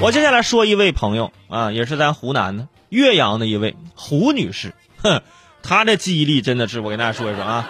我接下来说一位朋友啊，也是咱湖南的岳阳的一位胡女士，哼，她的记忆力真的是我跟大家说一说啊。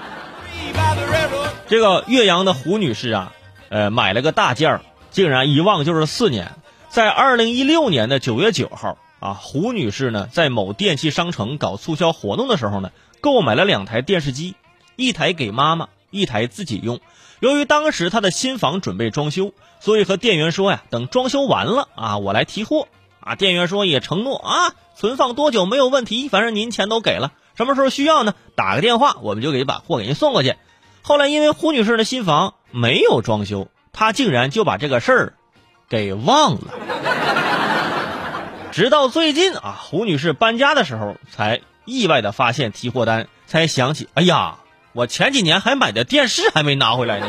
这个岳阳的胡女士啊，呃，买了个大件儿，竟然一忘就是四年。在二零一六年的九月九号啊，胡女士呢在某电器商城搞促销活动的时候呢，购买了两台电视机，一台给妈妈，一台自己用。由于当时他的新房准备装修，所以和店员说呀，等装修完了啊，我来提货啊。店员说也承诺啊，存放多久没有问题，反正您钱都给了，什么时候需要呢？打个电话，我们就给把货给您送过去。后来因为胡女士的新房没有装修，她竟然就把这个事儿给忘了。直到最近啊，胡女士搬家的时候才意外的发现提货单，才想起，哎呀，我前几年还买的电视还没拿回来呢。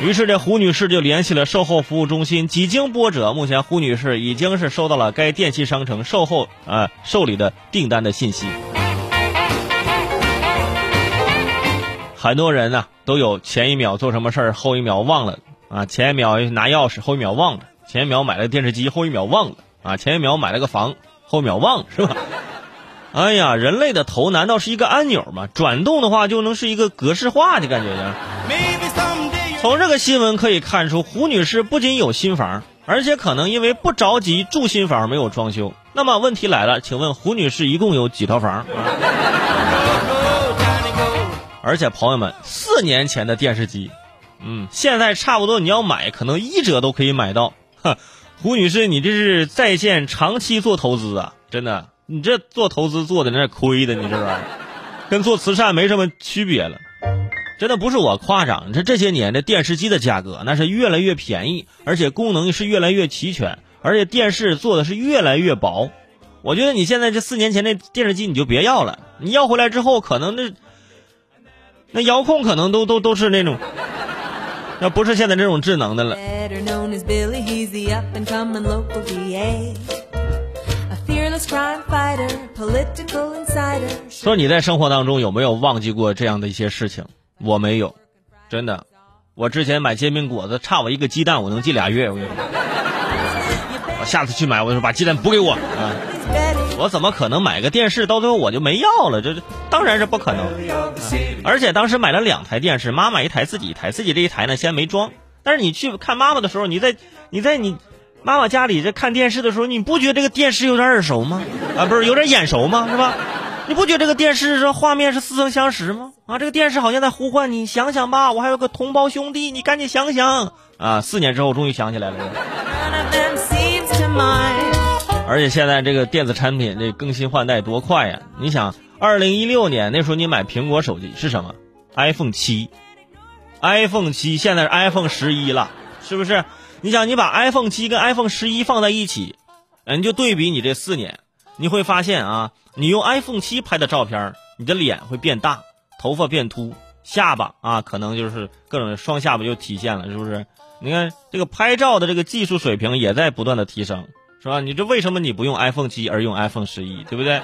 于是这胡女士就联系了售后服务中心，几经波折，目前胡女士已经是收到了该电器商城售后啊受理的订单的信息。很多人呢都有前一秒做什么事儿，后一秒忘了啊！前一秒拿钥匙，后一秒忘了；前一秒买了电视机，后一秒忘了啊！前一秒买了个房，后一秒忘，是吧？哎呀，人类的头难道是一个按钮吗？转动的话就能是一个格式化的感觉呀？从这个新闻可以看出，胡女士不仅有新房，而且可能因为不着急住新房没有装修。那么问题来了，请问胡女士一共有几套房？而且朋友们，四年前的电视机，嗯，现在差不多你要买，可能一折都可以买到。哈，胡女士，你这是在线长期做投资啊！真的，你这做投资做的那亏的，你知道吧，跟做慈善没什么区别了。真的不是我夸张，这这些年的电视机的价格那是越来越便宜，而且功能是越来越齐全，而且电视做的是越来越薄。我觉得你现在这四年前那电视机你就别要了，你要回来之后可能那。那遥控可能都都都是那种，那不是现在这种智能的了。说你在生活当中有没有忘记过这样的一些事情？我没有，真的。我之前买煎饼果子，差我一个鸡蛋，我能记俩月。我跟你说，我下次去买，我就说把鸡蛋补给我啊。我怎么可能买个电视到最后我就没要了？这这当然是不可能。而且当时买了两台电视，妈妈一台，自己一台。自己这一台呢，先没装。但是你去看妈妈的时候，你在你在你妈妈家里这看电视的时候，你不觉得这个电视有点耳熟吗？啊，不是有点眼熟吗？是吧？你不觉得这个电视这画面是似曾相识吗？啊，这个电视好像在呼唤你，想想吧，我还有个同胞兄弟，你赶紧想想啊！四年之后终于想起来了。而且现在这个电子产品这更新换代多快呀！你想，二零一六年那时候你买苹果手机是什么？iPhone 七，iPhone 七现在是 iPhone 十一了，是不是？你想，你把 iPhone 七跟 iPhone 十一放在一起，你，就对比你这四年，你会发现啊，你用 iPhone 七拍的照片，你的脸会变大，头发变秃，下巴啊，可能就是各种双下巴就体现了，是不是？你看这个拍照的这个技术水平也在不断的提升。是吧？你这为什么你不用 iPhone 七而用 iPhone 十一，对不对？